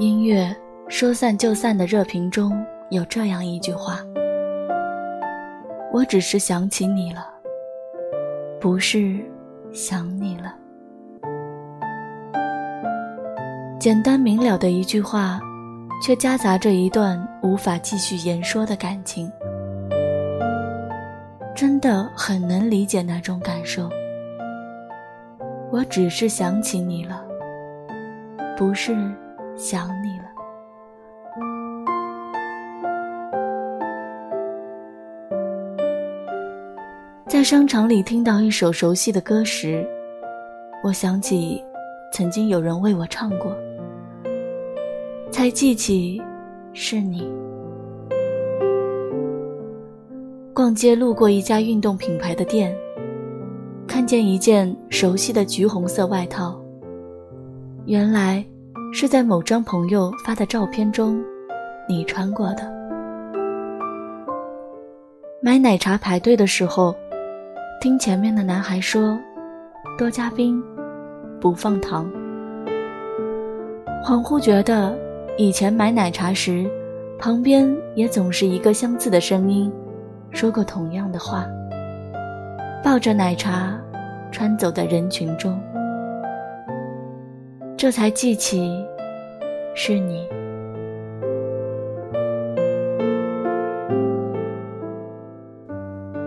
音乐说散就散的热评中有这样一句话：“我只是想起你了，不是想你了。”简单明了的一句话，却夹杂着一段无法继续言说的感情。真的很能理解那种感受。我只是想起你了，不是想你了。在商场里听到一首熟悉的歌时，我想起曾经有人为我唱过。才记起，是你。逛街路过一家运动品牌的店，看见一件熟悉的橘红色外套。原来是在某张朋友发的照片中，你穿过的。买奶茶排队的时候，听前面的男孩说：“多加冰，不放糖。”恍惚觉得。以前买奶茶时，旁边也总是一个相似的声音，说过同样的话。抱着奶茶，穿走在人群中，这才记起，是你。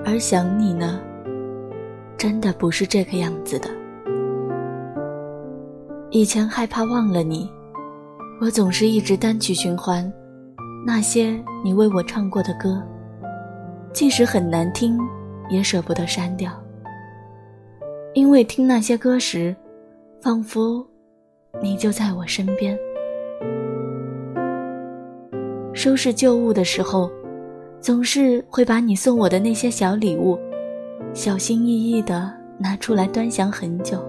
而想你呢，真的不是这个样子的。以前害怕忘了你。我总是一直单曲循环那些你为我唱过的歌，即使很难听，也舍不得删掉。因为听那些歌时，仿佛你就在我身边。收拾旧物的时候，总是会把你送我的那些小礼物，小心翼翼地拿出来端详很久。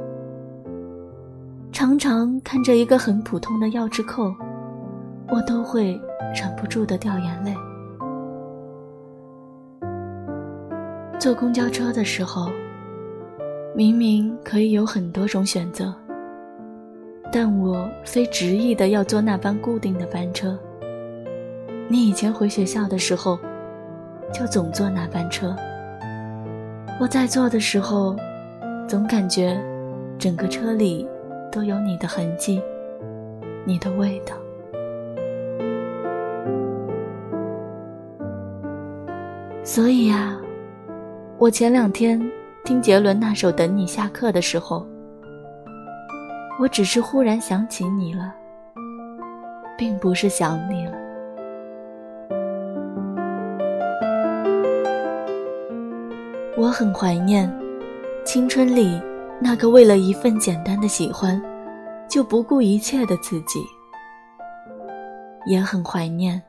常常看着一个很普通的钥匙扣，我都会忍不住的掉眼泪。坐公交车的时候，明明可以有很多种选择，但我非执意的要坐那班固定的班车。你以前回学校的时候，就总坐那班车。我在坐的时候，总感觉整个车里。都有你的痕迹，你的味道。所以啊，我前两天听杰伦那首《等你下课》的时候，我只是忽然想起你了，并不是想你了。我很怀念青春里。那个为了一份简单的喜欢，就不顾一切的自己，也很怀念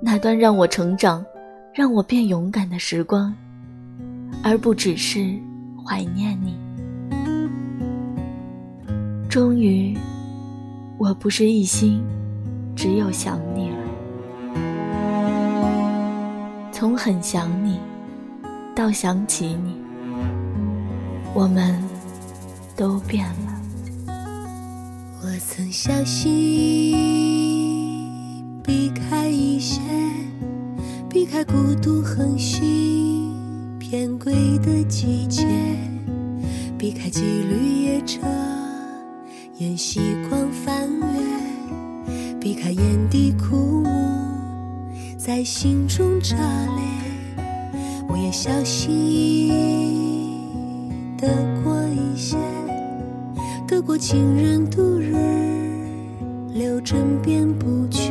那段让我成长、让我变勇敢的时光，而不只是怀念你。终于，我不是一心只有想你了，从很想你到想起你。我们都变了。我曾小心，避开一些，避开孤独横行偏轨的季节，避开几缕夜车沿夕光翻越，避开眼底枯木在心中炸裂。我也相信。得过一些，得过情人度日，留枕边不缺；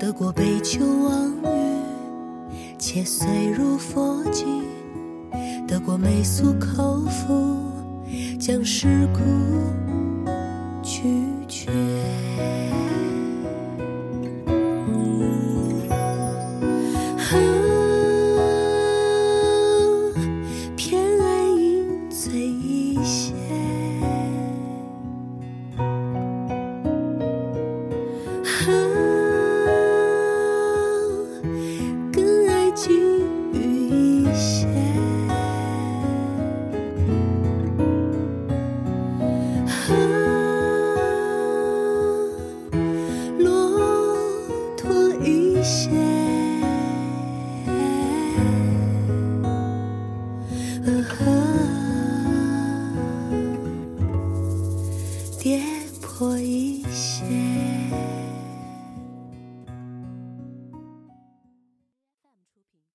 得过杯酒忘语，且碎入佛经；得过媚俗口福，将世故拒绝。啊，偏爱饮醉一些。跌破一些